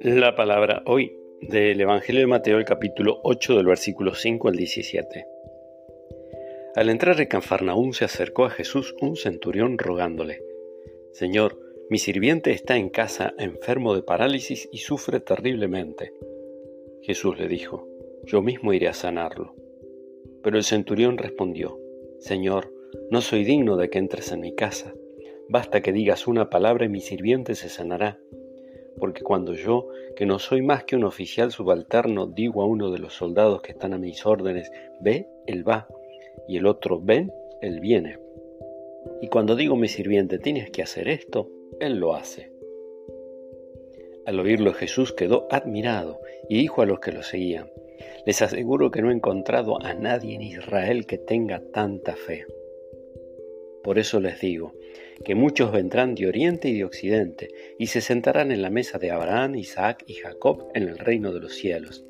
La palabra hoy del Evangelio de Mateo, el capítulo 8 del versículo 5 al 17. Al entrar en Cafarnaúm se acercó a Jesús un centurión rogándole, Señor, mi sirviente está en casa enfermo de parálisis y sufre terriblemente. Jesús le dijo, Yo mismo iré a sanarlo. Pero el centurión respondió, Señor, no soy digno de que entres en mi casa. Basta que digas una palabra y mi sirviente se sanará porque cuando yo, que no soy más que un oficial subalterno, digo a uno de los soldados que están a mis órdenes, ve, él va, y el otro, ven, él viene. Y cuando digo mi sirviente, tienes que hacer esto, él lo hace. Al oírlo Jesús quedó admirado y dijo a los que lo seguían, les aseguro que no he encontrado a nadie en Israel que tenga tanta fe. Por eso les digo, que muchos vendrán de oriente y de occidente, y se sentarán en la mesa de Abraham, Isaac y Jacob en el reino de los cielos.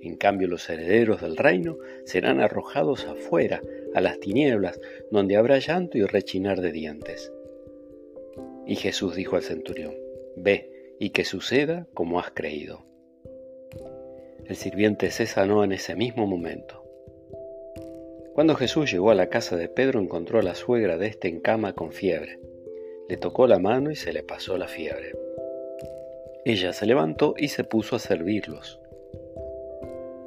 En cambio los herederos del reino serán arrojados afuera, a las tinieblas, donde habrá llanto y rechinar de dientes. Y Jesús dijo al centurión, Ve, y que suceda como has creído. El sirviente se sanó en ese mismo momento. Cuando Jesús llegó a la casa de Pedro encontró a la suegra de este en cama con fiebre. Le tocó la mano y se le pasó la fiebre. Ella se levantó y se puso a servirlos.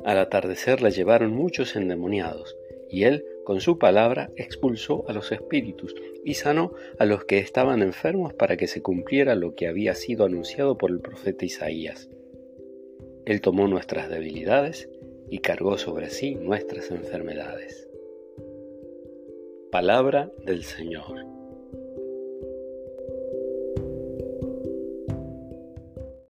Al atardecer la llevaron muchos endemoniados, y él, con su palabra, expulsó a los espíritus y sanó a los que estaban enfermos para que se cumpliera lo que había sido anunciado por el profeta Isaías. Él tomó nuestras debilidades y cargó sobre sí nuestras enfermedades. Palabra del Señor.